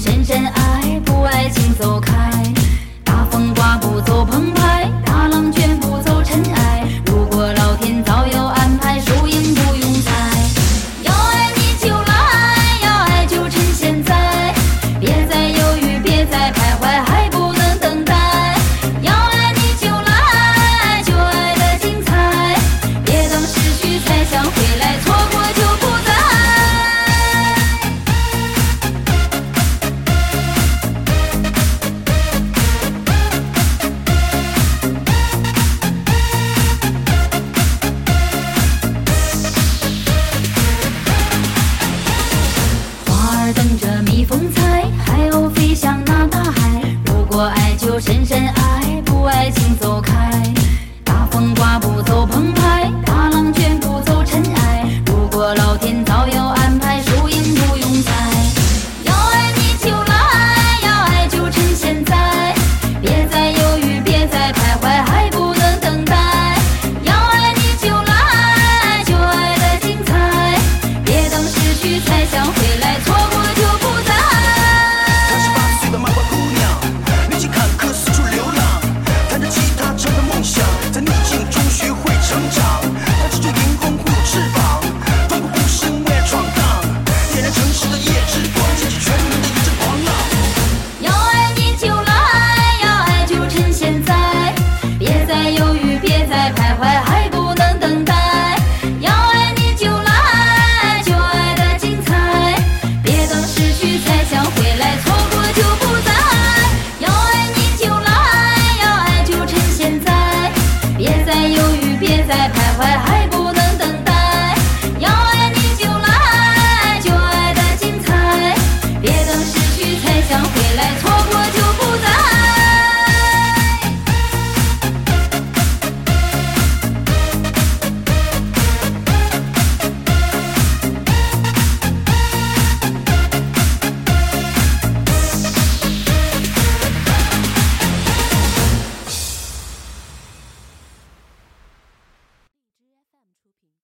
深深爱